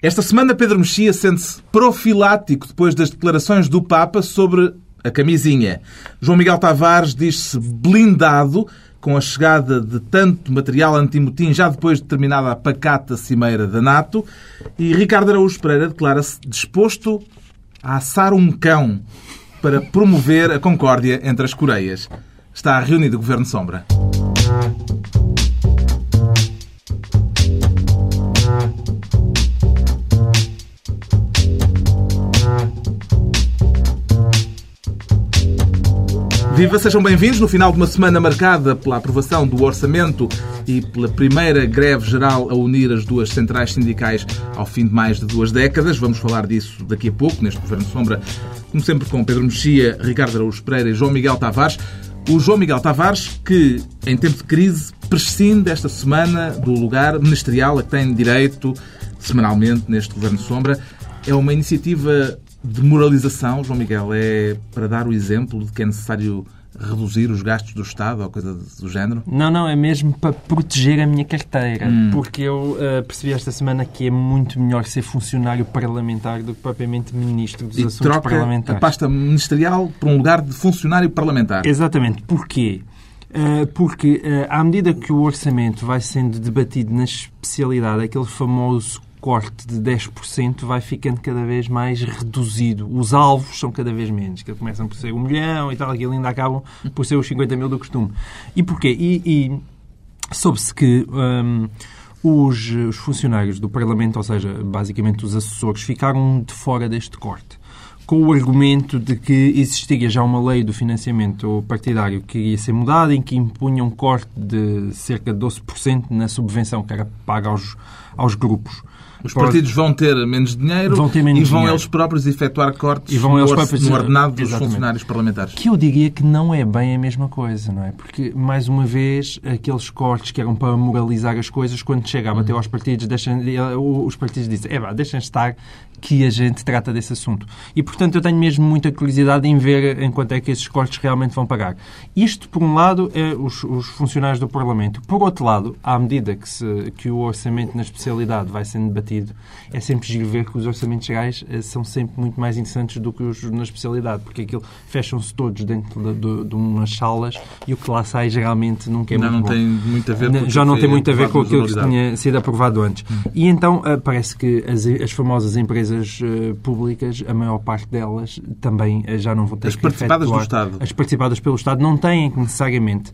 Esta semana, Pedro Mexia sente-se profilático depois das declarações do Papa sobre a camisinha. João Miguel Tavares diz-se blindado com a chegada de tanto material antimotim já depois de terminada a pacata cimeira da NATO. E Ricardo Araújo Pereira declara-se disposto a assar um cão para promover a concórdia entre as Coreias. Está reunido o Governo Sombra. Viva, sejam bem-vindos no final de uma semana marcada pela aprovação do orçamento e pela primeira greve geral a unir as duas centrais sindicais ao fim de mais de duas décadas. Vamos falar disso daqui a pouco, neste Governo Sombra, como sempre com Pedro Mexia, Ricardo Araújo Pereira e João Miguel Tavares. O João Miguel Tavares, que em tempo de crise prescinde esta semana do lugar ministerial a que tem direito semanalmente neste Governo Sombra, é uma iniciativa de moralização, João Miguel, é para dar o exemplo de que é necessário reduzir os gastos do Estado ou coisa do género? Não, não, é mesmo para proteger a minha carteira. Hum. Porque eu uh, percebi esta semana que é muito melhor ser funcionário parlamentar do que propriamente ministro dos e assuntos troca parlamentares. a pasta ministerial por um lugar de funcionário parlamentar. Exatamente. Porquê? Uh, porque uh, à medida que o orçamento vai sendo debatido na especialidade, aquele famoso corte de 10% vai ficando cada vez mais reduzido. Os alvos são cada vez menos, que começam por ser um milhão e tal, aquilo ainda acabam por ser os 50 mil do costume. E porquê? E, e soube-se que um, os, os funcionários do Parlamento, ou seja, basicamente os assessores, ficaram de fora deste corte com o argumento de que existia já uma lei do financiamento partidário que ia ser mudada, em que impunha um corte de cerca de 12% na subvenção que era paga aos, aos grupos. Os partidos vão ter menos dinheiro vão ter menos e vão dinheiro. eles próprios efetuar cortes e vão no, eles próprios- no ordenado dos Exatamente. funcionários parlamentares. Que eu diria que não é bem a mesma coisa, não é? Porque, mais uma vez, aqueles cortes que eram para moralizar as coisas, quando chega a bater aos partidos, deixam, os partidos dizem, é vá, deixem estar que a gente trata desse assunto. E, portanto, eu tenho mesmo muita curiosidade em ver em quanto é que esses cortes realmente vão pagar. Isto, por um lado, é os, os funcionários do Parlamento. Por outro lado, à medida que, se, que o orçamento na especialidade vai sendo debatido, é sempre giro ver que os orçamentos gerais eh, são sempre muito mais interessantes do que os na especialidade, porque aquilo fecham-se todos dentro de, de, de umas salas e o que lá sai geralmente nunca é Ainda muito não bom. tem muito a ver Não, já não tem muito a ver com aquilo que tinha sido aprovado antes. E então ah, parece que as, as famosas empresas ah, públicas, a maior parte delas, também ah, já não vão ter As que participadas do efetuar- Estado. As participadas pelo Estado não têm que necessariamente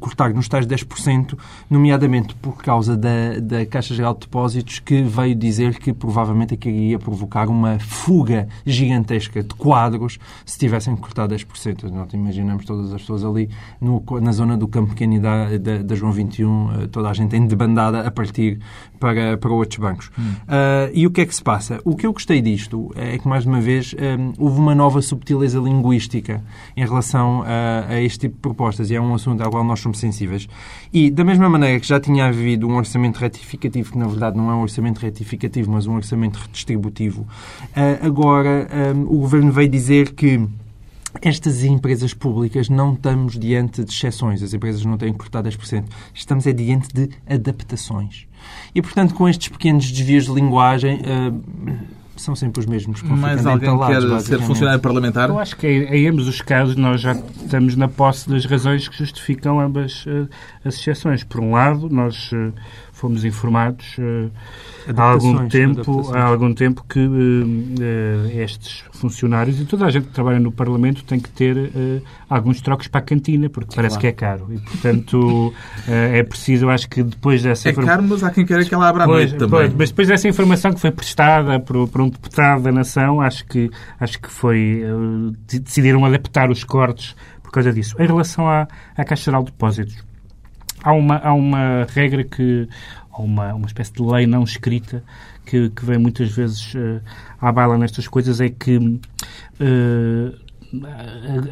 cortar nos tais 10%, nomeadamente por causa da, da Caixa Geral de Depósitos, que veio dizer que provavelmente aquilo ia provocar uma fuga gigantesca de quadros se tivessem cortado 10%. Nós imaginamos todas as pessoas ali no- na zona do Campo Pequeno da, da, da João 21, eh, toda a gente em debandada a partir para, para outros bancos. Ah, e o que é que se passa? O que eu gostei disto é que, mais uma vez, hum, houve uma nova subtileza linguística em relação a, a este tipo de propostas e é um assunto ao qual nós somos sensíveis. E, da mesma maneira que já tinha havido um orçamento retificativo, que na verdade não é um orçamento retificativo, mas um orçamento redistributivo, ah, agora hum, o Governo veio dizer que estas empresas públicas não estamos diante de exceções. As empresas não têm que cortar 10%. Estamos é diante de adaptações. E, portanto, com estes pequenos desvios de linguagem, eh, são sempre os mesmos ficando alguém entalados, quer ser funcionário parlamentar? Eu acho que em, em ambos os casos nós já estamos na posse das razões que justificam ambas eh, as exceções. Por um lado, nós eh, fomos informados eh, há algum tempo, há algum tempo que eh, eh, estes funcionários e toda a gente que trabalha no Parlamento tem que ter alguns trocos para a cantina, porque parece que é caro. E, portanto, é preciso, acho que depois dessa É informa- caro, mas há quem queira que ela abra Pois, noite também. mas depois dessa informação que foi prestada por, por um deputado da Nação, acho que, acho que foi. de- decidiram adaptar os cortes por causa disso. Em relação à, à Caixa Geral de Depósitos, há uma, há uma regra que. Há uma, uma espécie de lei não escrita que, que vem muitas vezes eh, à baila nestas coisas, é que. eh,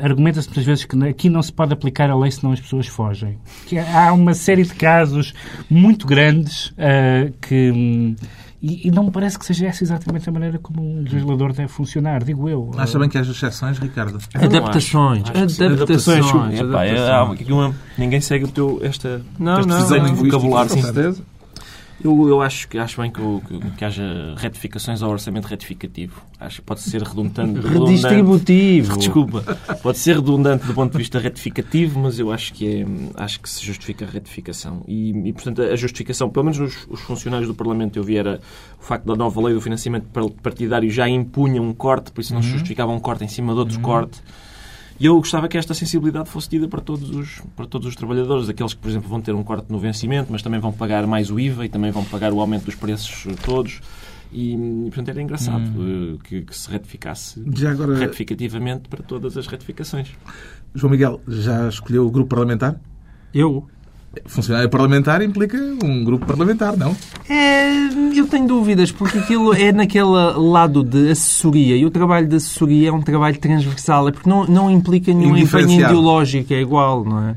Argumenta-se muitas vezes que aqui não se pode aplicar a lei senão as pessoas fogem. Que há uma série de casos muito grandes eh, que. E, e não me parece que seja essa exatamente a maneira como um legislador deve funcionar, digo eu. Acha bem que haja exceções, Ricardo? Adaptações. Acho. Adaptações. Epá, é, ninguém segue o teu, esta, Não, esta não, decisão não. de vocabulário. Com Sim. certeza. Eu, eu acho, que, acho bem que, que, que haja retificações ao orçamento retificativo. Acho que pode ser redundante. Redistributivo. Desculpa. Pode ser redundante do ponto de vista retificativo, mas eu acho que, é, acho que se justifica a retificação. E, e, portanto, a justificação, pelo menos os, os funcionários do Parlamento, eu vi, era o facto da nova lei do financiamento partidário já impunha um corte, por isso não se justificava um corte em cima de outro corte. E eu gostava que esta sensibilidade fosse tida para todos, os, para todos os trabalhadores, aqueles que, por exemplo, vão ter um corte no vencimento, mas também vão pagar mais o IVA e também vão pagar o aumento dos preços todos. E, portanto, era engraçado eh, que, que se retificasse Já agora, retificativamente para todas as retificações. João Miguel, já escolheu o grupo parlamentar? Eu? Funcionário parlamentar implica um grupo parlamentar, não? É, eu tenho dúvidas, porque aquilo é naquele lado de assessoria. E o trabalho de assessoria é um trabalho transversal. É porque não, não implica nenhum empenho ideológico. É igual, não é?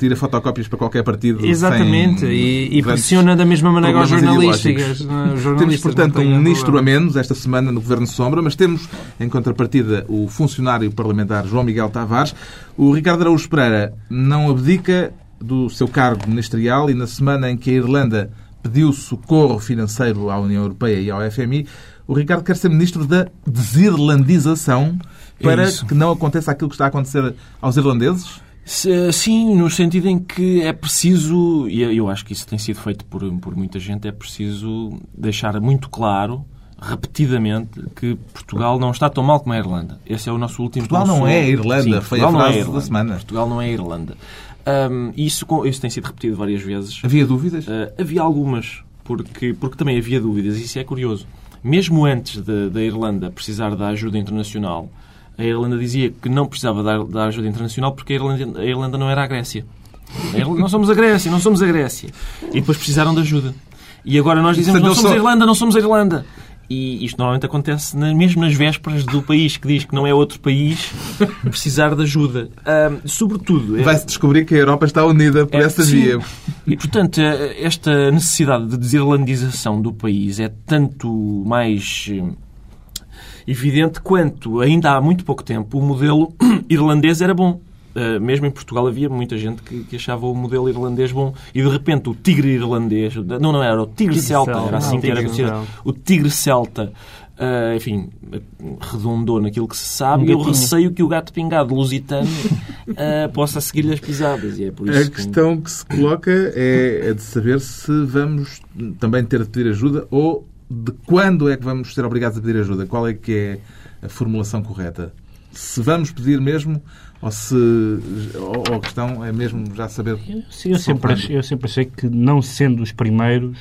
Tira fotocópias para qualquer partido. Exatamente. E, e pressiona da mesma maneira os jornalistas. é? Os Temos, jornalistas portanto, não têm um ministro a menos esta semana no Governo Sombra, mas temos, em contrapartida, o funcionário parlamentar João Miguel Tavares. O Ricardo Araújo Pereira não abdica do seu cargo ministerial e na semana em que a Irlanda pediu socorro financeiro à União Europeia e ao FMI, o Ricardo quer ser ministro da desirlandização para isso. que não aconteça aquilo que está a acontecer aos irlandeses? Se- Sim, no sentido em que é preciso, e eu acho que isso tem sido feito por, por muita gente, é preciso deixar muito claro, repetidamente, que Portugal não está tão mal como a Irlanda. Esse é o nosso último Portugal não é a Irlanda, Sim, foi a Portugal é frase da Irlanda. semana. Portugal não é a Irlanda. Ahm, isso, com- isso tem sido repetido várias vezes. Havia dúvidas? Uh, havia algumas, porque, porque também havia dúvidas, e isso é curioso. Mesmo antes da Irlanda precisar da ajuda internacional, a Irlanda dizia que não precisava da, da ajuda internacional porque a Irlanda, a Irlanda não era a Grécia. A Irlanda, não somos a Grécia, não somos a Grécia. E depois precisaram de ajuda. E agora nós dizemos, não somos a Irlanda, não somos a Irlanda. E isto normalmente acontece na- mesmo nas vésperas do país que diz que não é outro país precisar de ajuda. Sobretudo... é- Vai-se descobrir que a Europa está unida por é, essa sim. via. E, portanto, eh, esta necessidade de desirlandização do país é tanto mais eh, evidente quanto, ainda há muito pouco tempo, o modelo irlandês era bom. Eh, mesmo em Portugal havia muita gente que, que achava o modelo irlandês bom e de repente o tigre irlandês, não, não era o tigre, Tigre celta, celta, era assim não, que era conhecido. O tigre celta, eh, enfim, redundou naquilo que se sabe Um e eu receio que o gato pingado lusitano eh, possa seguir-lhe as pisadas. E é por isso A que- questão que se coloca é a de saber se vamos também ter de pedir ajuda ou de quando é que vamos ser obrigados a pedir ajuda. Qual é que é a formulação correta? Se vamos pedir mesmo ou se ou a questão é mesmo já saber Eu, eu, sempre, achei, eu sempre achei que, não sendo os primeiros,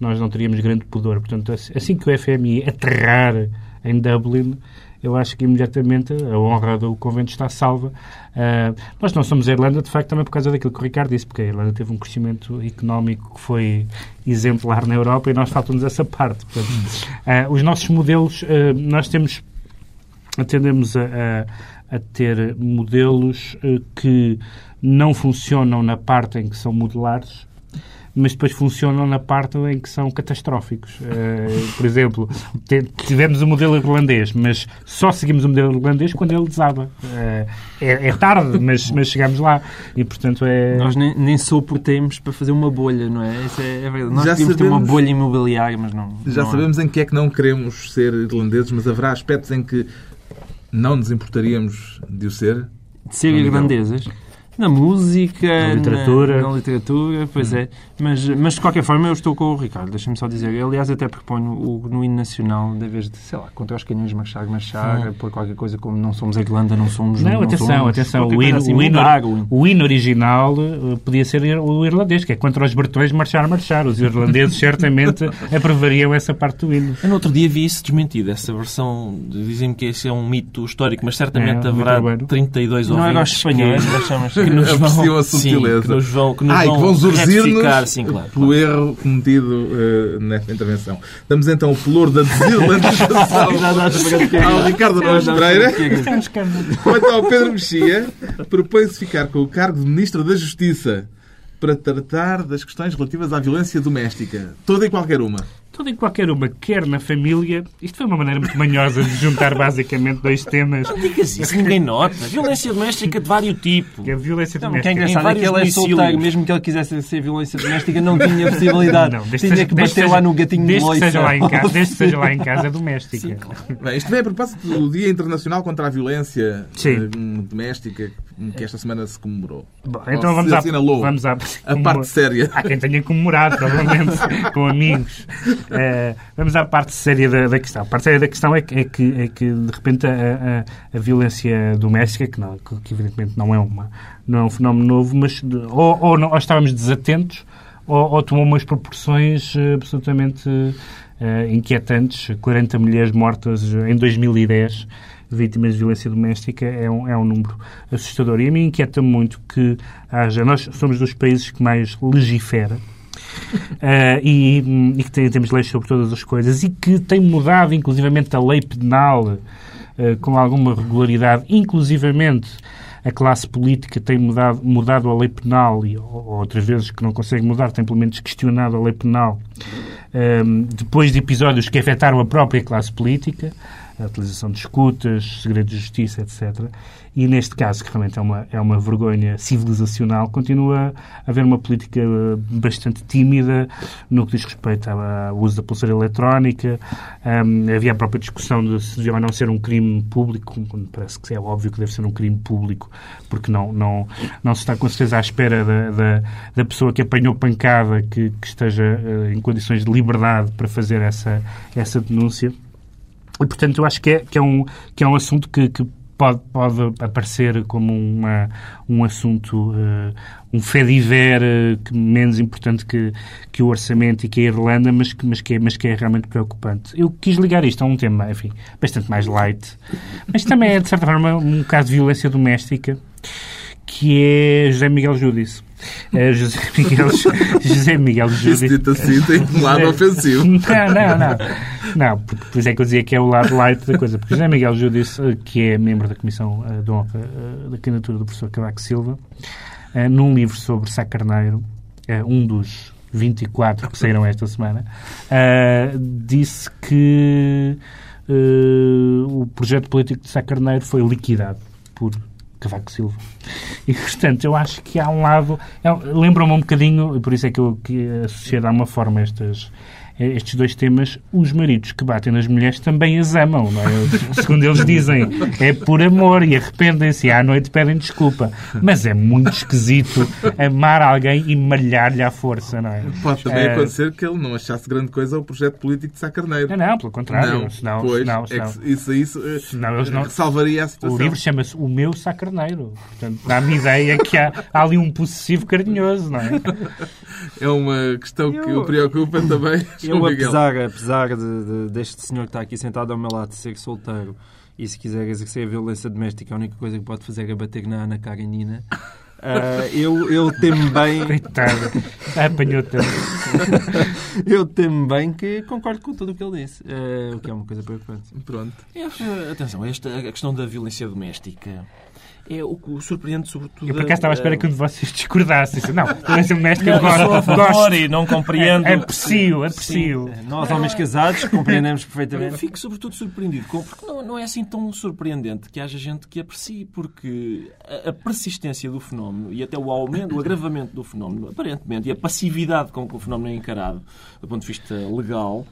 nós não teríamos grande pudor. Portanto, assim que o FMI aterrar em Dublin, eu acho que imediatamente a honra do convento está salva. Ah, nós não somos a Irlanda, de facto, também por causa daquilo que o Ricardo disse, porque a Irlanda teve um crescimento económico que foi exemplar na Europa e nós falta-nos essa parte. Portanto, ah, os nossos modelos, ah, nós temos tendemos a, a- a ter modelos eh, que não funcionam na parte em que são modulares, mas depois funcionam na parte em que são catastróficos. Eh, por exemplo, tivemos o modelo irlandês, mas só seguimos o modelo irlandês quando ele desaba. Eh, é, é tarde, mas, mas chegamos lá. E, portanto, é... Nós nem, nem suportemos para fazer uma bolha, não é? Isso é, é verdade. Nós Já podíamos ter uma sabemos- bolha imobiliária, mas não. Já não sabemos em que é que não queremos ser irlandeses, mas haverá aspectos em que não nos importaríamos de o ser. De ser Não, irlandesas. Na música, Na literatura. na, na literatura, pois é. Mas, mas de qualquer forma eu estou com o Ricardo, deixa-me só dizer. Eu, aliás, até proponho o, no hino nacional, em vez de, sei lá, contra os canhões marchar, marchar, por qualquer coisa como não somos a Irlanda, não somos. Não, atenção, somos, atenção. qualquer O hino, assim, o, hino, o hino. original eh, podia ser o irlandês, que é contra os bretões marchar, marchar. Os irlandeses certamente aprovariam essa parte do hino. Eu no outro dia vi isso desmentido, essa versão. Dizem-me que esse é um mito histórico, mas certamente É, haverá urbano. 32 Não era os espanhóis, que. que nos Apreciam vão, a sim, subtileza. que nos vão, que nos Ah, que vão retificar, zurzir-nos sim, claro. pelo erro cometido eh, nesta intervenção. Damos então o pelour da desirlandização ao Ricardo Araújo Pereira. Quanto ao Pedro Mexia, propõe-se ficar com o cargo de Ministro da Justiça para tratar das questões relativas à violência doméstica. Toda e qualquer uma. Toda e qualquer uma, quer na família. Isto foi uma maneira muito manhosa de juntar basicamente dois temas. Não digas isso, ninguém nota. Violência doméstica de vários tipos. Que é a violência Não, o que doméstica. é engraçado é que ele é solteiro, mesmo que ele quisesse ser violência doméstica, não tinha possibilidade. Não, desde tinha seja- que bater seja- lá no gatinho de loiça. seja lá em casa, Desde que seja lá em casa é doméstica. Bem, isto vem a propósito do Dia Internacional contra a Violência Sim. eh, Doméstica, que esta semana se comemorou. Bom, então se vamos à, vamos à a parte séria. Há quem tenha comemorado, provavelmente, com amigos. Eh, vamos à parte séria da, da questão. A parte séria da questão é que, é que, é que, de repente, a, a- a violência doméstica, que, não, que, que evidentemente não é, uma, não é um fenómeno novo, mas ou, ou, não- ou estávamos desatentos, ou, ou tomou umas proporções eh, absolutamente eh, inquietantes. 40 mulheres mortas em 2010 vítimas de violência doméstica é um, é um número assustador. E a mim inquieta muito que haja. Nós somos dos países que mais legifera. eh, e, e que tem, temos leis sobre todas as coisas e que tem mudado inclusivamente a lei penal eh, com alguma regularidade, inclusivamente a classe política tem mudado, mudado a lei penal e ou, outras vezes que não consegue mudar, tem pelo menos questionado a lei penal ehm, depois de episódios que afetaram a própria classe política, a utilização de escutas, segredos de justiça, etc. E neste caso, que realmente é uma, é uma vergonha civilizacional, continua a haver uma política eh, bastante tímida no que diz respeito ao uso da pulseira eletrónica. Ehm, havia a própria discussão de se devia ou não ser um crime público, parece que é óbvio que deve ser um crime público, porque não, não, não se está com certeza à espera da, da, da pessoa que apanhou pancada que, que esteja eh, em condições de liberdade para fazer essa, essa denúncia. E, portanto, eu acho que é, que é, um, que é um assunto que, que pode, pode aparecer como uma, um assunto, eh, um fediver uh, que menos importante que, que o orçamento e que a Irlanda, mas que, mas, que é, mas que é realmente preocupante. Eu quis ligar isto a um tema, enfim, bastante mais light, mas também é, de certa forma, um caso de violência doméstica, que é José Miguel Júdice. Eh, José Miguel, José Miguel Isso Júdice. dito assim tem um lado ofensivo. Não, não, não. Não, por, isso é que eu dizia que é o lado light da coisa. Porque José Miguel Júdice, eh, que é membro da Comissão eh, de Honra eh, da candidatura do professor Cavaco Silva, num livro sobre Sá Carneiro, um dos 24 que saíram esta semana, disse que o projeto político de Sá Carneiro foi liquidado por Cavaco Silva. E, portanto, eu acho que há um lado... é Lembra-me um bocadinho, e por isso é que eu que associei de alguma forma estas, estes dois temas, os maridos que batem nas mulheres também as amam, não é? Segundo eles dizem, é por amor e arrependem-se e à noite pedem desculpa. Mas é muito esquisito amar alguém e malhar-lhe à força, não é? Pode também Eh, acontecer que ele não achasse grande coisa o projeto político de Sá Carneiro. Não, não, pelo contrário. Não, senão, pois, senão, é senão, que isso, isso eh, senão eles não- salvaria a O situação. livro chama-se O Meu Sacarneiro. Portanto, dá-me ideia que há, há ali um possessivo carinhoso, não é? É uma questão que Eu- o preocupa também. Eu, apesar, apesar de, de- deste senhor que está aqui sentado ao meu lado ser solteiro e se quiser exercer a violência doméstica, a única coisa que pode fazer é bater na Ana Karenina, ah, eu, eu temo bem Coitado. Apanhou-te. eu temo bem que concordo com tudo o que ele disse, ah, o que é uma coisa preocupante. Pronto. É, Atenção, esta, a questão da violência doméstica é o que o surpreende, sobretudo. Eu por acaso estava à espera que um de vocês discordasse. Disse, Não, violência doméstica eu eu sou a gosto. favor gosto. e não compreendo. É aprecio, aprecio. Nós, homens casados, compreendemos Eu perfeitamente. fico sobretudo surpreendido porque não, não é assim tão surpreendente que haja gente que aprecie, porque a, a persistência do fenómeno e até o aumento, o agravamento do fenómeno, aparentemente, e a passividade com que o fenómeno é encarado do ponto de vista legal,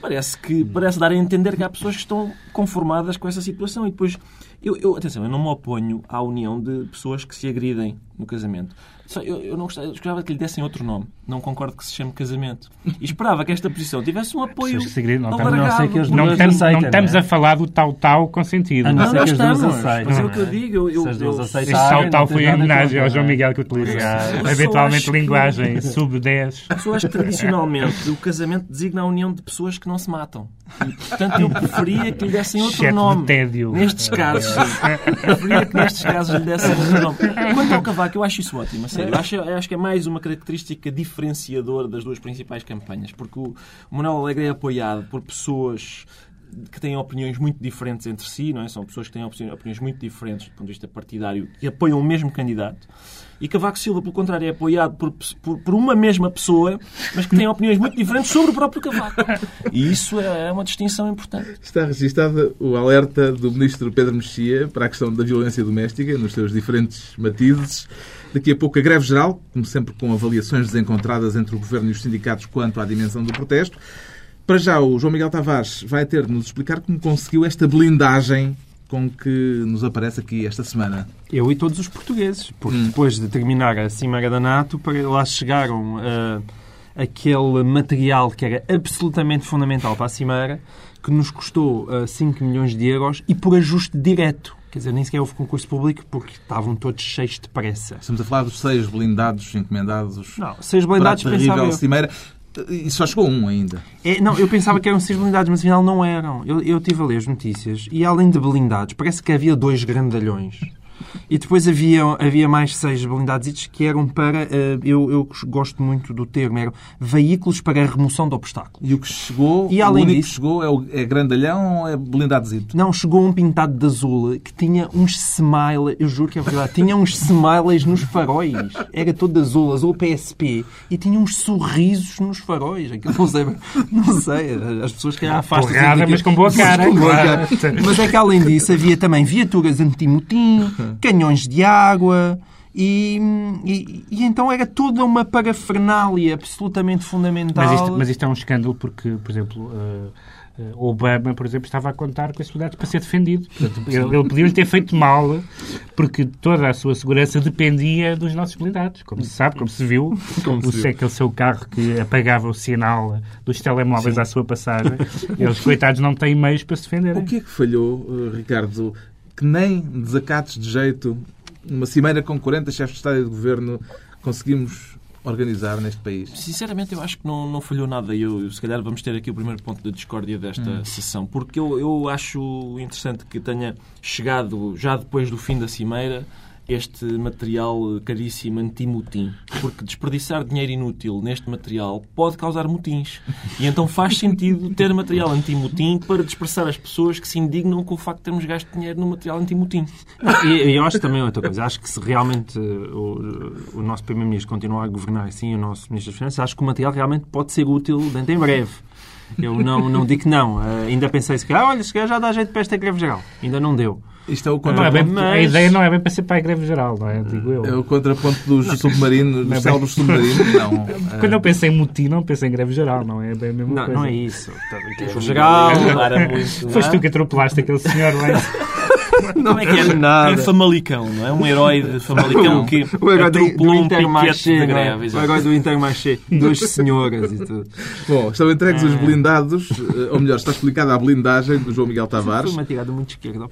parece que parece dar a entender que há pessoas que estão conformadas com essa situação e depois eu, eu atenção, eu não me oponho à união de pessoas que se agridem no casamento. Só Eu, eu não gostava, eu gostava que lhe dessem outro nome. Não concordo que se chame casamento. E esperava que esta posição tivesse um apoio Pessoas que se agridem, não alargado. estamos- não sei que eles Não, Mas estamos, aceita, não estamos não é? a falar do tal-tal com sentido. A não Não, ser nós que as duas estamos. aceitem. Mas é o não que eu digo. Eu, eu, Se as duas eu- Sabe, tal-tal não foi em homenagem ao João não é? Miguel que utiliza. Habitualmente que- linguagem sub-10. Eu acho que tradicionalmente o casamento designa a união de pessoas que não se matam. E, portanto, eu preferia que lhe dessem outro de nome. tédio. Nestes casos. preferia que nestes casos lhe dessem nome. Quanto ao Cavaco, eu acho isso ótimo, a sério. Eu acho, eu acho que é mais uma característica diferenciadora das duas principais campanhas, porque o o Manuel Alegre é apoiado por pessoas que têm opiniões muito diferentes entre si, não é? São pessoas que têm opiniões muito diferentes do ponto de vista partidário e apoiam o mesmo candidato. E Cavaco Silva, pelo contrário, é apoiado por, por, por, uma mesma pessoa, mas que tem opiniões muito diferentes sobre o próprio Cavaco. E isso é uma distinção importante. Está registado o alerta do ministro Pedro Mexia para a questão da violência doméstica, nos seus diferentes matizes. Daqui a pouco a greve geral, como sempre com avaliações desencontradas entre o governo e os sindicatos quanto à dimensão do protesto. Para já, o João Miguel Tavares vai ter de nos explicar como conseguiu esta blindagem com que nos aparece aqui esta semana. Eu e todos os portugueses, porque hum. depois de terminar a Cimeira da NATO, para lá chegaram uh, aquele material que era absolutamente fundamental para a Cimeira, que nos custou uh, eh, 5 milhões de euros e por ajuste direto. Quer dizer, nem sequer houve concurso público porque estavam todos cheios de pressa. Estamos a falar dos seis blindados encomendados. Não, seis blindados para a terrível Cimeira. E só chegou um ainda. É, não, eu pensava que eram seis blindados, mas afinal não eram. Eu, eu tive a ler as notícias e além de blindados, parece que havia dois grandalhões e depois havia, havia mais seis blindados que eram para, eh, eu, eu gosto muito do termo, eram veículos para a remoção de obstáculos. E o que chegou, e além o único disso, que chegou é, o, é grandalhão ou é blindadozito? Não, chegou um pintado de azul que tinha uns smileys, eu juro que é verdade, tinha uns smileys nos faróis. Era todo azul, azul PSP, e tinha uns sorrisos nos faróis. Aquilo não sei, não sei as pessoas que afastam. Porrada, mas com boa cara. Com boa cara. Mas é que além disso havia também viaturas anti-motim, canhões de água. E, e, e, então era toda uma parafernália absolutamente fundamental. Mas isto, mas isto é um escândalo porque, por exemplo, uh, Obama, por exemplo, estava a contar com esses blindados para ser defendido. Portanto, ele, ele podia ter feito mal porque toda a sua segurança dependia dos nossos blindados. Como se sabe, como se viu, como o, se viu. aquele seu carro que apagava o sinal dos telemóveis Sim. à sua passagem, eles, coitados, não têm meios para se defender. O que é que falhou, eh, Ricardo? Que nem desacatos de jeito, uma cimeira com 40 chefes de Estado e de Governo conseguimos organizar neste país? Sinceramente, eu acho que não, não falhou nada. Eu, eu, se calhar vamos ter aqui o primeiro ponto da discórdia desta hum. sessão, porque eu, eu acho interessante que tenha chegado, já depois do fim da cimeira, este material caríssimo anti-mutim. Porque desperdiçar dinheiro inútil neste material pode causar mutins. E então faz sentido ter material anti-mutim para dispersar as pessoas que se indignam com o facto de termos gasto dinheiro no material anti-mutim. E eu acho também outra coisa. Acho que se realmente o, o nosso Primeiro-Ministro continuar a governar assim, o nosso Ministro das Finanças, acho que o material realmente pode ser útil dentro em breve. Eu não, não digo que não. Uh, ainda pensei se calhar, olha, se calhar já dá jeito para esta greve geral. Ainda não deu. Isto é o contraponto. É bem, mas... A ideia não é bem para ser para a greve geral, não é? Digo eu. É o contraponto dos submarinos, dos é submarinos, não. Quando eu penso em mutim, não penso em greve geral, não é bem a mesma não, coisa. Não é isso. Greve geral. Foste tu que atropelaste aquele senhor lá não é que é nada. É Famalicão, não é? Um herói de Famalicão que o herói do, do um piquete de greve. O herói do Intermarché. Duas senhoras e tudo. Bom, estão entregues os ah. blindados, eh, ou melhor, está explicada a blindagem do João Miguel Tavares. Foi uma tirada muito esquerda.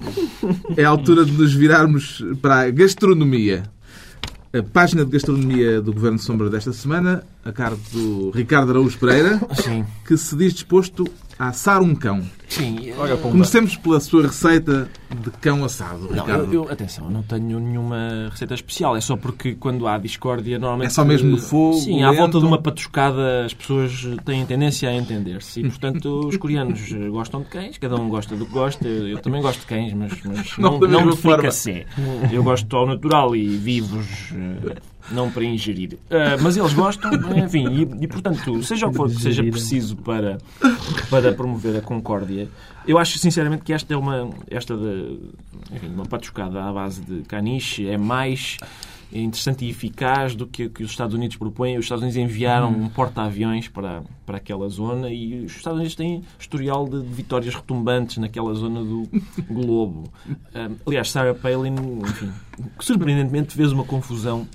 É a altura de nos virarmos para a gastronomia. A página de gastronomia do Governo Sombra desta semana, a cargo do Ricardo Araújo Pereira, Sim. que se diz disposto assar um cão. Sim. Olha, Comecemos pela sua receita de cão assado, não, Ricardo. Eu, eu, atenção, não tenho nenhuma receita especial. É só porque quando há discórdia, normalmente... É só mesmo no fogo, Sim, lento. à volta de uma patuscada as pessoas têm tendência a entender-se. E, portanto, os coreanos gostam de cães. Cada um gosta do que gosta. Eu também gosto de cães, mas, mas não, não, não de fricassé. Eu gosto ao natural e vivos eh, não para ingerir. Uh, mas eles gostam, enfim, e, e, portanto, seja o que for que seja preciso para, para promover a concórdia, eu acho sinceramente que esta é uma, esta de, enfim, uma patuscada à base de caniche, é mais interessante e eficaz do que, que os Estados Unidos propõem. Os Estados Unidos enviaram um porta-aviões para, para aquela zona e os Estados Unidos têm historial de, de vitórias retumbantes naquela zona do globo. Uh, aliás, Sarah Palin, enfim, surpreendentemente fez uma confusão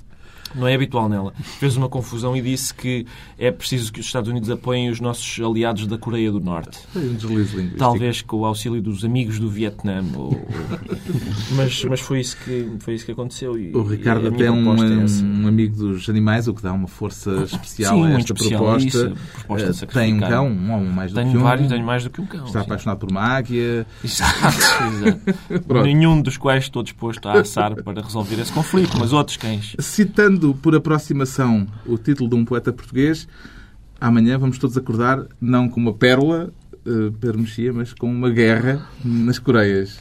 não é habitual nela, fez uma confusão e disse que é preciso que os Estados Unidos apoiem os nossos aliados da Coreia do Norte. Um Talvez com o auxílio dos amigos do Vietnã. Ou, mas, mas foi, isso que, foi isso que aconteceu. E, o Ricardo até é um, é um, amigo dos animais, o que dá uma força especial Sim, a esta especial, proposta. Isso, proposta uh, tem um cão, um ou mais do tenho que um. vários, tenho mais do que um cão. Está sim. apaixonado por uma águia. Exato, exato. Nenhum dos quais estou disposto a assar para resolver esse conflito, mas outros cães. Citando por aproximação o título de um poeta português. Amanhã vamos todos acordar, não com uma pérola, uh, Pedro Mexia, mas com uma guerra nas Coreias.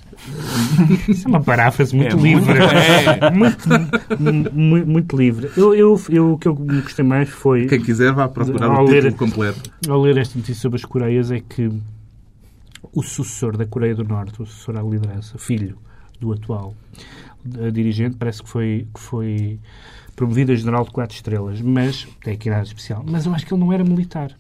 Isso é uma paráfrase muito É, livre. muito- muito, muito, muito livre. Eu, eu, eu, o que eu gostei mais foi, Quem quiser vá procurar Ao o título ler- completo. ao ler esta notícia sobre as Coreias, é que o sucessor da Coreia do Norte, o sucessor à liderança, filho do atual eh, dirigente, parece que foi, que foi promovido a general de quatro estrelas, mas tem aqui nada especial. Mas eu acho que ele não era militar.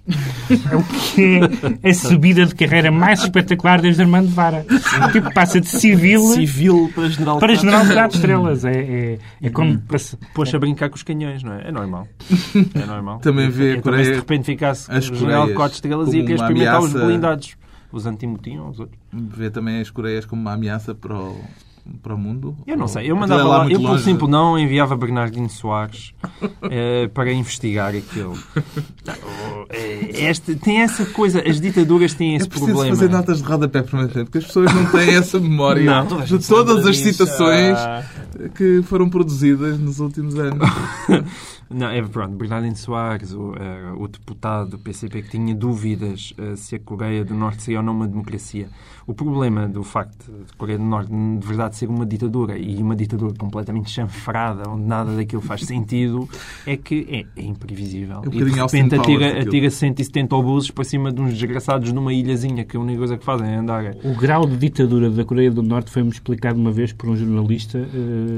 É o que é a subida de carreira mais espetacular desde Armando Vara. O tipo passa de civil Civil para general. para general de quatro estrelas. É, é, é como passa- Pôs a brincar com os canhões, não é? É normal. É normal. Também vê a também, Coreia- se de repente ficasse as o general de 4 estrelas como ia experimentar os ameaça- blindados. Os anti-motim ou os outros. Vê também as Coreias como uma ameaça para o, para o mundo. Eu não sei. Eu Aquilo mandava é lá lá, eu pelo longe. simples não enviava Bernardino Soares eh, para investigar aquilo. Eh, Este, tem essa coisa, as ditaduras têm É esse preciso problema. fazer notas de rodapé permanente, porque as pessoas não têm essa memória Não, de todas as citações. Que foram produzidas nos últimos anos. Não, é pronto, Bernardino Soares, o, eh, o deputado do PCP que tinha dúvidas eh, se a Coreia do Norte seria ou não uma democracia. O problema do facto de a Coreia do Norte de verdade ser uma ditadura e uma ditadura completamente chanfrada, onde nada daquilo faz sentido, é que é, é imprevisível. É um e de repente atira, atira 170 obuses para cima de uns desgraçados numa ilhazinha, que a única coisa que fazem é andar. O grau de ditadura da Coreia do Norte foi-me explicado uma vez por um jornalista eh,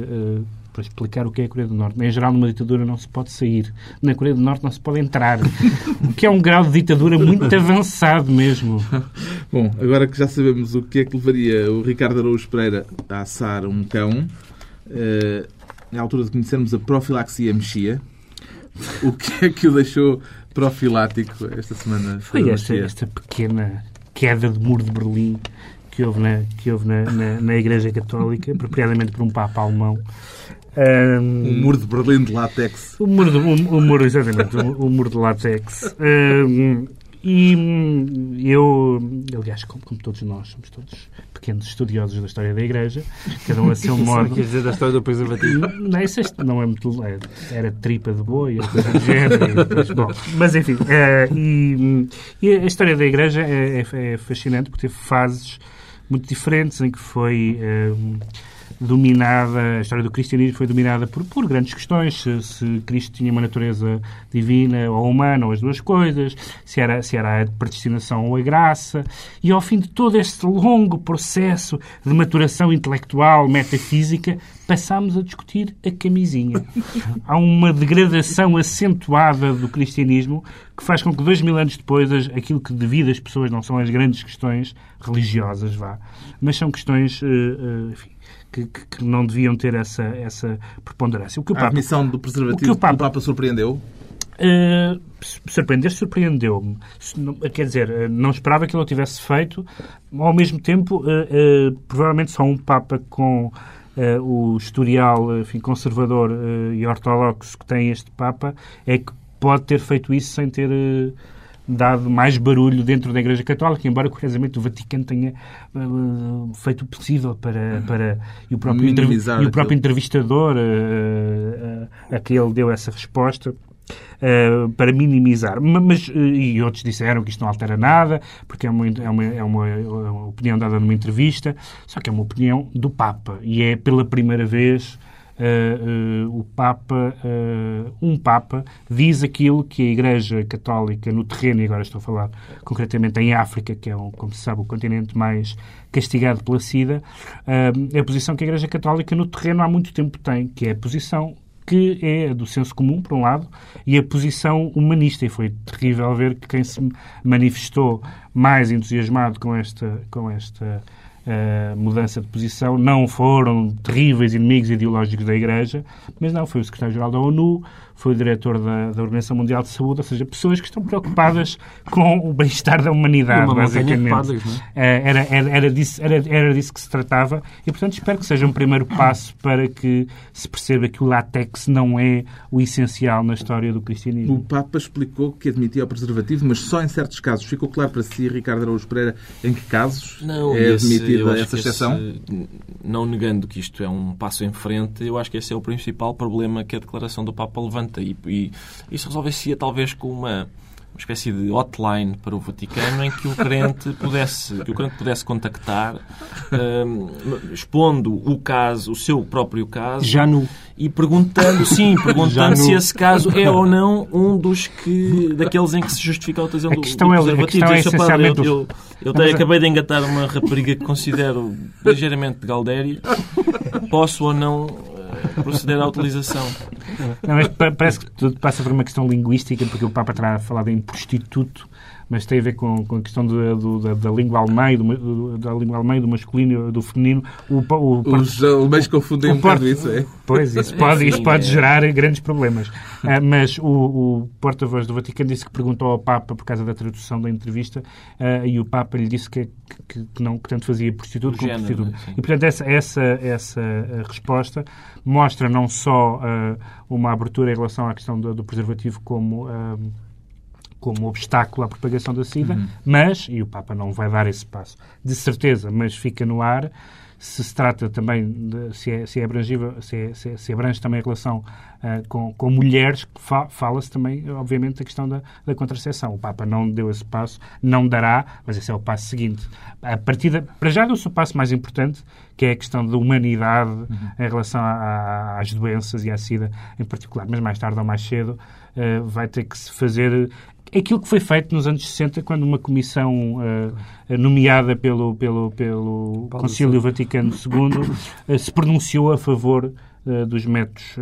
para explicar o que é a Coreia do Norte. Em geral, numa ditadura não se pode sair. Na Coreia do Norte não se pode entrar. O que é um grau de ditadura muito avançado mesmo. Bom, agora que já sabemos o que é que levaria o Ricardo Araújo Pereira a assar um cão, eh, é a altura de conhecermos a profilaxia mexia. O que é que o deixou profilático esta semana? Foi esta, esta pequena queda de muro de Berlim que houve na, que houve na, na, na Igreja Católica, apropriadamente por um Papa alemão. Um muro de Berlim de látex. O muro, de, o, o muro exatamente, o, o muro de látex. Hum, e eu, aliás, como, como todos nós, somos todos pequenos estudiosos da história da Igreja, cada um a seu modo. Quer dizer, da história do preservativo. Não, isso não é muito. é- Era tripa de boi, era coisa do género. depois, bom, mas enfim, eh, e, e a história da Igreja é, é- é fascinante porque teve fases muito diferentes em que foi. hum, dominada, a história do cristianismo foi dominada por, por grandes questões, se, se Cristo tinha uma natureza divina ou humana, ou as duas coisas, se era, se era a predestinação ou a graça, e ao fim de todo este longo processo de maturação intelectual, metafísica, passámos a discutir a camisinha. Há uma degradação acentuada do cristianismo que faz com que dois mil anos depois aquilo que divide as pessoas não são as grandes questões religiosas, vá, mas são questões eh, eh, enfim, que, que- que não deviam ter essa, essa preponderância. O que o A Papa admissão do o preservativo que o Papa- o Papa surpreendeu. Uh, surpreender, surpreendeu-me. Quer dizer, uh, não esperava que ele o tivesse feito. Ao mesmo tempo, uh, uh, provavelmente só um Papa com o historial enfim, conservador e ortodoxo que tem este Papa é que pode ter feito isso sem ter dado mais barulho dentro da Igreja Católica, embora, curiosamente, o Vaticano tenha uh, feito o possível para... para e o próprio, Minimizar e o próprio entrevistador uh, uh, a que ele deu essa resposta Uh, para minimizar. Ma- Mas, uh, e outros disseram que isto não altera nada, porque é uma, é, uma, é uma- é uma opinião dada numa entrevista, só que é uma opinião do Papa. E é pela primeira vez o Papa, uh, um Papa, diz aquilo que a Igreja Católica no terreno, e agora estou a falar concretamente em África, que é, um, como se sabe, o continente mais castigado pela SIDA, é a posição que a Igreja Católica no terreno há muito tempo tem, que é a posição que é a do senso comum, por um lado, e a posição humanista. E foi terrível ver que quem se manifestou mais entusiasmado com esta, com esta eh, mudança de posição. Não foram terríveis inimigos ideológicos da Igreja, mas não, foi o secretário-geral da ONU, foi o diretor da, da Organização Mundial de Saúde, ou seja, pessoas que estão preocupadas com o bem-estar da humanidade, basicamente. padres, é? Eh, Era, era, era, disso, era, era disso que se tratava e, portanto, espero que seja um primeiro passo para que se perceba que o látex não é o essencial na história do O cristianismo. Papa explicou que admitia o preservativo, mas só em certos casos. Ficou claro para si, Ricardo Araújo Pereira, em que casos Não, é esse- admitida essa exceção? esse- não negando que isto é um passo em frente, eu acho que esse é o principal problema que a declaração do Papa levanta. E, e isso resolver-se talvez com uma uma espécie de hotline para o Vaticano em que o crente pudesse, que o crente pudesse contactar, um, expondo o caso, o seu próprio caso. Já no. E perguntando, sim, perguntando se esse caso é ou não um dos que, daqueles em que se justifica a utilização A do, questão do é- a questão é. Padre, essencialmente eu, eu, eu a- acabei de engatar uma rapariga que considero ligeiramente de Galdéria. Posso ou não proceder à utilização? Não, mas pa- parece que tudo passa por uma questão linguística, porque o Papa terá falado em prostituto, mas tem a ver com, com a questão do- do- da, da língua alemã, e do, da língua alemã, e do masculino e do feminino. O, pa- o, Os alemães confundem O um bocado isso, é? Pois, isso pode, isso pode é. gerar grandes problemas. Ah, mas o, o porta-voz do Vaticano disse que perguntou ao Papa por causa da tradução da entrevista ah, e o Papa lhe disse que, que, que não, que tanto fazia prostituto O como prostituto. E, portanto, essa, essa, essa ah, resposta mostra não só ah, uma abertura em relação à questão do, do preservativo como... como obstáculo à propagação da SIDA, mas, e o Papa não vai dar esse passo, de certeza, mas fica no ar, se se trata também, de, se, é, se, é abrangível, se, é, se, é- se abrange também a relação ah, com, com mulheres, fa- fala-se também, obviamente, da questão da, da contracepção. O Papa não deu esse passo, não dará, mas esse é o passo seguinte. A partir da, para já deu-se o passo mais importante, que é a questão da humanidade em relação a- a- às doenças e à SIDA em particular, mas mais tarde ou mais cedo ah, vai ter que se fazer aquilo que foi feito nos anos 60, quando uma comissão ah, nomeada pelo, pelo, pelo Paulo Concílio Vaticano II ah, se pronunciou a favor ah, dos métodos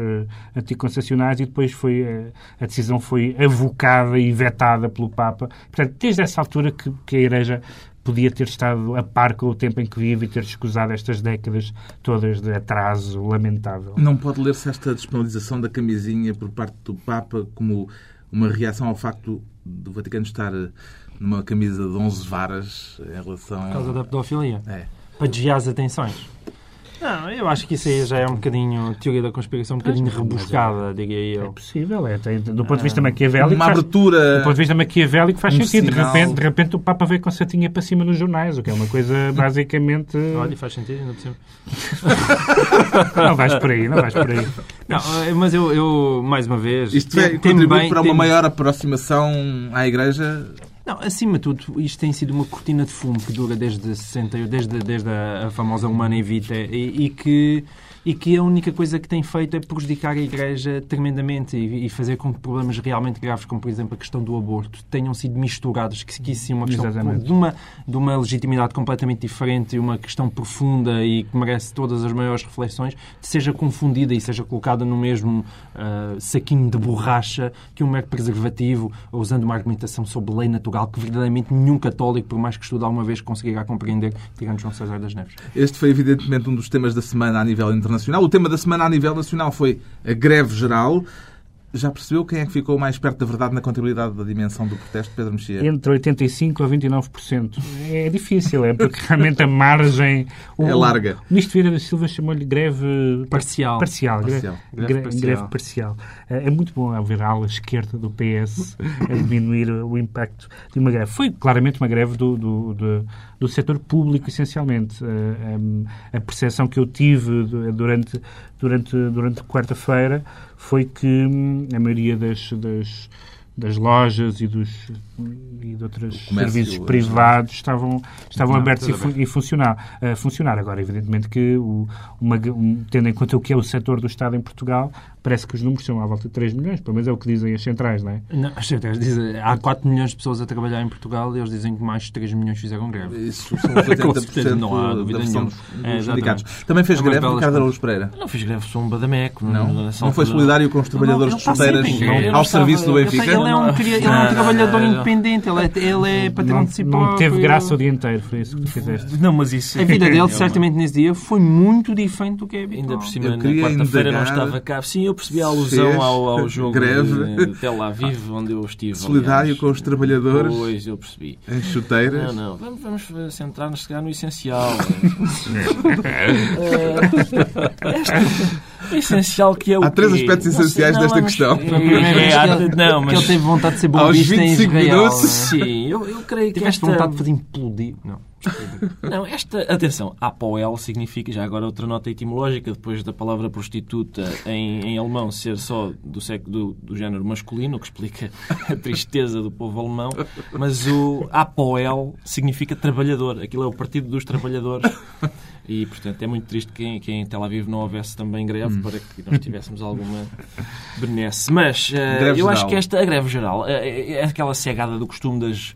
anticoncepcionais e depois foi, a decisão foi avocada e vetada pelo Papa. Portanto, desde essa altura que, que a Igreja podia ter estado a par com o tempo em que vive e ter escusado estas décadas todas de atraso lamentável. Não pode ler-se esta despenalização da camisinha por parte do Papa como uma reação ao facto do Vaticano estar eh, numa camisa de 11 varas em relação... Por causa da pedofilia. É. Para desviar as atenções. Não, eu acho que isso aí já é um bocadinho teoria da conspiração, um bocadinho mas, rebuscada, diria É eu. possível, é, do ponto de vista maquiavélico. Uma faz- abertura... Do ponto de vista maquiavélico faz Um sentido. De repente, de repente o Papa veio com setinha para cima nos jornais, o que é uma coisa basicamente. Olha, faz sentido, ainda por cima. Não vais por aí, não vais por aí. Não, eh, mas eu, eu, mais uma vez... Isto tem bem- para uma tem- maior aproximação à Igreja? Não, acima de tudo, isto tem sido uma cortina de fumo que dura desde 60, desde, desde a, famosa Humana Evita e, e que, e que a única coisa que tem feito é prejudicar a Igreja tremendamente e, e fazer com que problemas realmente graves, como por exemplo a questão do aborto, tenham sido misturados, que, que isso sim é uma questão Exatamente. de uma, de uma legitimidade completamente diferente e uma questão profunda e que merece todas as maiores reflexões, seja confundida e seja colocada no mesmo ah, saquinho de borracha que um mero preservativo, usando uma argumentação sobre lei natural que verdadeiramente nenhum católico, por mais que estude alguma vez, conseguirá compreender, tirando João César das Neves. Este foi, evidentemente, um dos temas da semana a nível internacional. O tema da semana a nível nacional foi a greve geral. Já percebeu quem é que ficou mais perto da verdade na contabilidade da dimensão do protesto, Pedro Mexia? Entre 85% a 29%. É difícil, é porque realmente a margem. o- É larga. O ministro Vieira da Silva chamou-lhe greve Parcial. Parcial, Parcial. Greve, Greve greve parcial. greve parcial. É é muito bom haver a ala esquerda do PS a diminuir o impacto de uma greve. Foi claramente uma greve do, do, do, do setor público, essencialmente. Eh, em, A percepção que eu tive du- durante, durante, durante quarta-feira foi que hum, a maioria das, das, das lojas e dos e de outros serviços privados estavam, estavam Não, abertos e, fu- e funcionar, a funcionar. Agora, evidentemente que, o, uma, um, tendo em conta o que é o setor do Estado em Portugal, parece que os números são à volta de 3 milhões, pelo menos é o que dizem as centrais, não é? Não, as centrais dizem- há 4 milhões de pessoas a trabalhar em Portugal e eles dizem que mais de 3 milhões fizeram greve. Isso são os 80% Com certeza, não há da dúvida nenhuma. dos, É. Também fez É greve Ricardo. Araújo Pereira. Não fiz greve, sou um Badameco. Não? nessa Não foi solidário com os trabalhadores Não, de não, chuteiras sim, ao não serviço do Benfica? Ele é um, cria- ele é um Não, trabalhador independente, ele é, ele é patrão de si próprio. não teve graça o dia inteiro, foi isso que tu fizeste. Não, mas isso... A vida É dele, uma- certamente, nesse dia foi muito diferente do que é. Ainda por cima, na quarta-feira não estava cá. Sim, eu percebi a alusão ao, ao jogo greve. de, Tel Aviv, onde eu estive. Solidário aliás. com os trabalhadores Pois, eu percebi. em chuteiras. Não, não, vamos, vamos centrar-nos se calhar, no essencial. Eh, este- o essencial que é o Há três quê? aspectos Não sei, essenciais não, desta questão. É, vez há- que ele, não, que mas ele teve vontade de ser Aos bombista em 25 Israel. minutos. Sim, eu, eu creio que Tiveste esta... vontade de fazer implodir. Não. Não, esta, atenção, Apoel significa, já agora outra nota etimológica, depois da palavra prostituta em, em alemão ser só do, sexo, do, do género masculino, o que explica a tristeza do povo alemão, mas o Apoel significa trabalhador, aquilo é o Partido dos Trabalhadores. E, portanto, é muito triste que em, que em Tel Aviv não houvesse também greve para que nós tivéssemos alguma benesse. Mas uh, eu geral. acho que esta, a greve geral, uh, é aquela cegada do costume das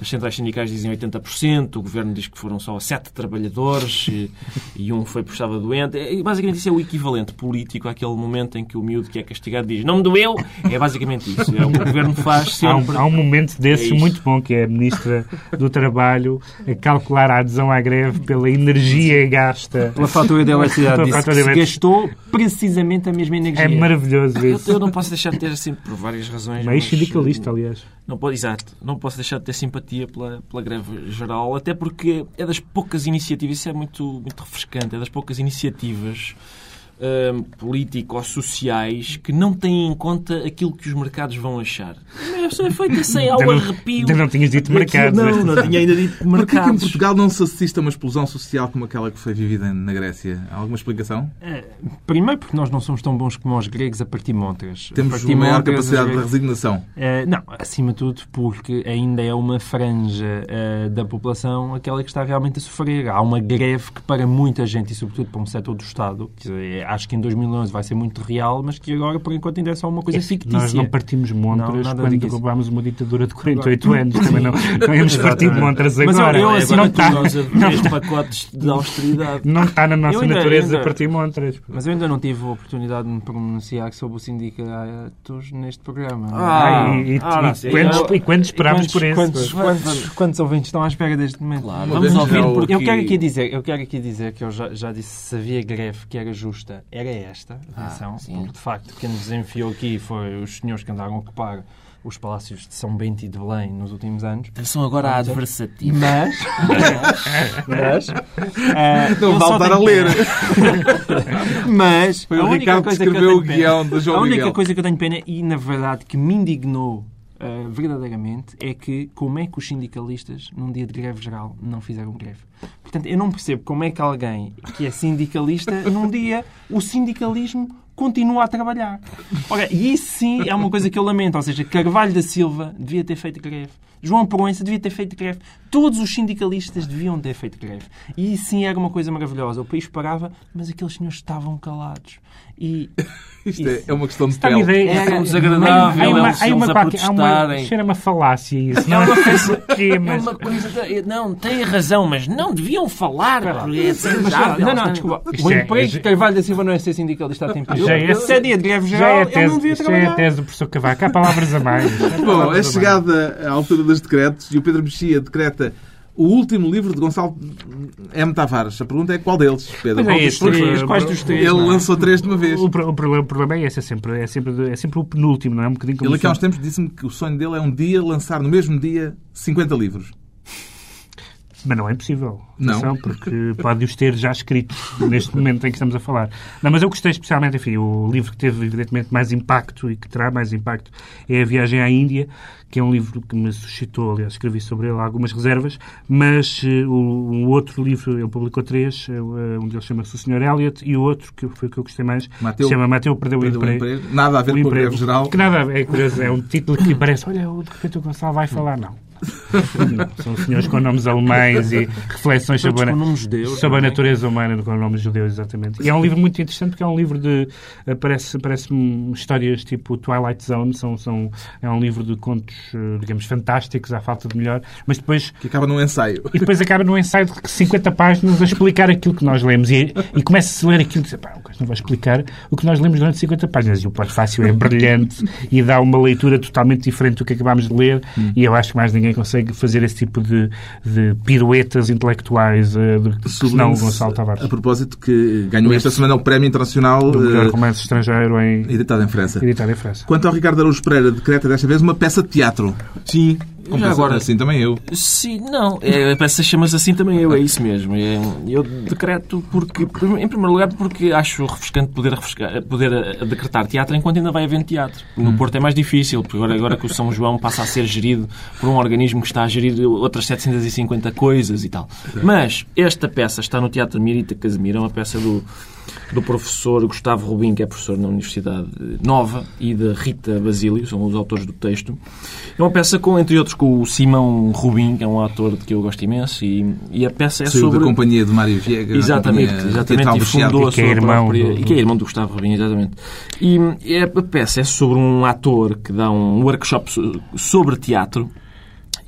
as centrais sindicais dizem 80%, o governo diz que foram só sete trabalhadores e, e um foi por estava doente. E, basicamente isso é o equivalente político àquele momento em que o miúdo que é castigado diz não me doeu. É basicamente isso. É o que o governo faz Há sempre. um, há um momento desses É muito bom, que é a Ministra do Trabalho a calcular a adesão à greve pela energia gasta. Pela fatura de eletricidade disse que se gastou precisamente a mesma energia. É maravilhoso Eu, isso. eu não posso deixar de ter, assim, por várias razões. Meio mas, sindicalista, aliás. Não pode, exato. Não posso deixar de ter simpatia pela, pela greve geral, até porque é das poucas iniciativas, isso é muito, muito refrescante, é das poucas iniciativas hum, político-sociais que não têm em conta aquilo que os mercados vão achar. Isso é feito sem ao não- arrepio. ainda não tinhas dito mercados. Não, não tinha ainda dito Porquê que em mercados. Portugal não se assiste a uma explosão social como aquela que foi vivida na Grécia? Há alguma explicação? Primeiro porque nós não somos tão bons como os gregos a partir montras. Temos a partir uma maior capacidade de resignação. Eh, não, acima de tudo porque ainda é uma franja eh, da população aquela que está realmente a sofrer. Há uma greve que para muita gente e sobretudo para um setor do Estado, dizer, acho que em 2011 vai ser muito real, mas que agora por enquanto ainda é só uma coisa fictícia. Nós não partimos Não, montras nada quando disso. roubámos uma ditadura de 48 anos. Também não, não íamos partir de montras eu- agora. eu, assim, não agora está que nós adeus pacotes de austeridade. não está na nossa ainda- natureza ainda- partir montras. Mas eu ainda não tive a oportunidade de me pronunciar sobre os sindicatos neste programa. Ah, e, e, ah, não e, quantos, e quantos, por isso? Quantos, quantos, quantos ouvintes estão à espera deste momento? Claro, vamos ouvir o- porque... Eu quero aqui dizer, eu quero aqui dizer que eu já, já disse se havia greve que era justa, era esta, atenção, Ah, porque de facto quem nos enfiou aqui foi os senhores que andaram a ocupar os palácios de São Bento e de Belém nos últimos anos. Atenção agora à adversativa. Mas, mas, eh, Não vale estar a ler. Mas Foi o Ricardo que escreveu o pena- guião do João A única Miguel. coisa que eu tenho pena e na verdade que me indignou eh, verdadeiramente é que como é que os sindicalistas num dia de greve geral não fizeram greve. Portanto, eu não percebo como é que alguém que é sindicalista num dia o sindicalismo continua a trabalhar. Ora, e isso sim é uma coisa que eu lamento. Ou seja, Carvalho da Silva devia ter feito greve. João Proença devia ter feito greve. Todos os sindicalistas deviam ter feito greve. E sim era uma coisa maravilhosa. O país parava, mas aqueles senhores estavam calados. E Isto é, é uma questão de a pele. ideia. É tão desagradável, Há uma- eles- há uma a há uma- protestarem. Cheira uma falácia isso. Não é uma coisa É uma de- Não, tem razão, mas não deviam falar. porque é não, não, desculpa. O é- emprego de Carvalho da Silva não é ser sindicalista a tempo. Já é- Se é dia de greve Já geral, é a ele tese, não devia isto já é a trabalhar. tese do professor Cavaco. Há palavras a mais. Há Bom, é a chegada à altura dos decretos e o Pedro Mexia decreta o último livro de Gonçalo M. Tavares. A pergunta é qual deles, Pedro? Pois é Qual dos três? Quais dos três? Ele não é? lançou três de uma vez. O, o problema, o problema é esse, é sempre, é, sempre, é sempre o penúltimo, não é? Um bocadinho como Ele aqui há o uns tempos disse-me que o sonho dele é um dia lançar no mesmo dia 50 livros. Mas não é impossível. Não. Atenção, porque pode-os ter já escritos neste momento em que estamos a falar. Não, mas eu gostei especialmente, enfim, o livro que teve evidentemente mais impacto e que terá mais impacto é A Viagem à Índia, que é um livro que me suscitou, aliás, escrevi sobre ele algumas reservas, mas eh, o, um outro livro, ele publicou três, eh, um deles chama-se O Sr. Elliot e o outro, que foi o que eu gostei mais, Mateu- chama Mateu Perdeu, Perdeu o o Emprego. emprego. Nada a ver O com a emprego. greve geral. Que nada, é curioso, é um título que parece, olha, de repente o Gonçalo vai falar, não. Não, São senhores com nomes alemães e reflexões sobre, a- sobre a é? natureza humana com nomes judeus, exatamente. E é um livro muito interessante porque é um livro de. eh, Parece, parece histórias tipo Twilight Zone, são, são, é um livro de contos, eh, digamos, fantásticos, à falta de melhor, mas depois Que acaba num ensaio. e depois acaba num ensaio de 50 páginas a explicar aquilo que nós lemos. E, e começa a ler aquilo e diz, pá, o gajo não vai explicar o que nós lemos durante 50 páginas. E o prefácio é brilhante e dá uma leitura totalmente diferente do que acabámos de ler. E eu acho que mais ninguém consegue fazer esse tipo de, de piruetas intelectuais uh, de, que senão o Gonçalo Tavares. A propósito, que ganhou esta semana o Prémio Internacional Do melhor eh, romance estrangeiro em, editado em França. editado em França. Quanto ao Ricardo Araújo Pereira, decreta desta vez uma peça de teatro. Sim, Com Já agora, assim também eu. Sim, não. É, a peça chama-se assim também eu, é isso mesmo. É, eu decreto porque, em primeiro lugar, porque acho refrescante poder, refrescar, poder eh, decretar teatro enquanto ainda vai havendo teatro. No Hum. Porto é mais difícil, porque agora, agora que o São João passa a ser gerido por um organismo que está a gerir outras 750 coisas e tal. Mas esta peça está no Teatro Mirita Casemiro, é uma peça do, do professor Gustavo Rubim, que é professor na Universidade Nova, e da Rita Basílio, são os autores do texto. É uma peça, com, entre outros, com o Simão Rubim, que é um ator de que eu gosto imenso, e, e a peça é Saiu sobre... da companhia de Mário Viega. Exatamente, exatamente. E fundou a que é sua irmão própria... do- E que é irmão do Gustavo Rubim, exatamente. E, e a peça é sobre um ator que dá um workshop so- sobre teatro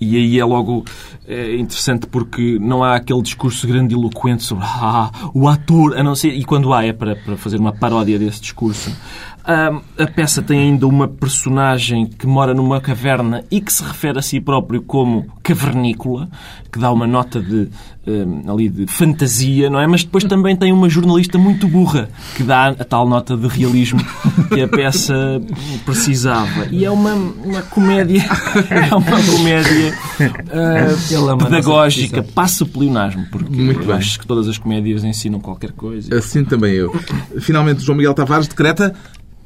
e aí é logo é, interessante porque não há aquele discurso grandiloquente sobre ah, o ator, a não ser, e quando há é para, para fazer uma paródia desse discurso. Ah, a peça tem ainda uma personagem que mora numa caverna e que se refere a si próprio como cavernícola, que dá uma nota de, ah, ali de fantasia, não é? Mas depois também tem uma jornalista muito burra que dá a tal nota de realismo que a peça precisava. E é uma, uma comédia, é uma comédia nossa pedagógica, passa o pleonasmo, porque Muito bem. acho que todas as comédias ensinam qualquer coisa. Assim também eu. Finalmente, João Miguel Tavares decreta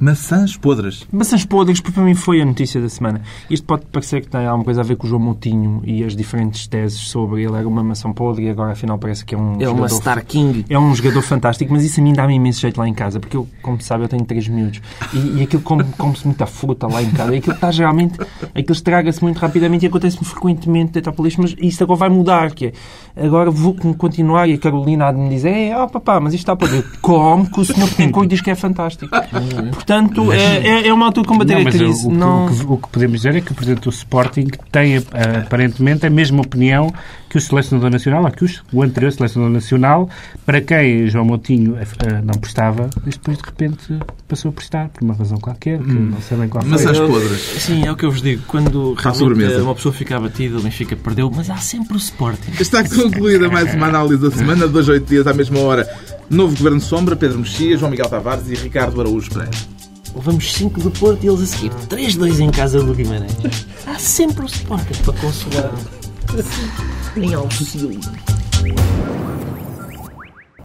maçãs podres. Maçãs podres, porque para mim foi a notícia da semana. Isto pode parecer que tem alguma coisa a ver com o João Moutinho e as diferentes teses sobre ele era uma maçã podre e agora afinal parece que é um É uma Star King. É um jogador fantástico, mas isso a mim dá-me imenso jeito lá em casa, porque eu, como se sabe, eu tenho três miúdos e, e aquilo come- come-se muita fruta lá em casa. E aquilo está geralmente, aquilo estraga-se muito rapidamente e acontece-me frequentemente deitar para lixo, mas isto agora vai mudar, que é, agora vou continuar e a Carolina há de me dizer, é, oh papá, mas isto está ver. Come, que o senhor Betancourt diz que é fantástico. Portanto, é, é, é uma altura de combater Não, a mas crise. o, Não... o que, o que podemos dizer é que o Presidente do Sporting tem eh, aparentemente a mesma opinião que o Selecionador Nacional, ou que os- o anterior Selecionador Nacional, para quem João Moutinho eh, eh, não prestava, mas depois de repente passou a prestar, por uma razão qualquer, que não sei bem qual foi. Maçãs Eu- podres. Sim, é o que eu vos digo. Quando realmente uma pessoa fica abatida, o Benfica perdeu, mas há sempre o Sporting. Está concluída mais uma análise da semana, dois oito dias à mesma hora. Novo Governo Sombra, Pedro Mexia, João Miguel Tavares e Ricardo Araújo Pereira. Levamos 5 do Porto e eles a seguir 3-2 em casa do Guimarães. Há sempre o Sporting para consolar. Em auxílio.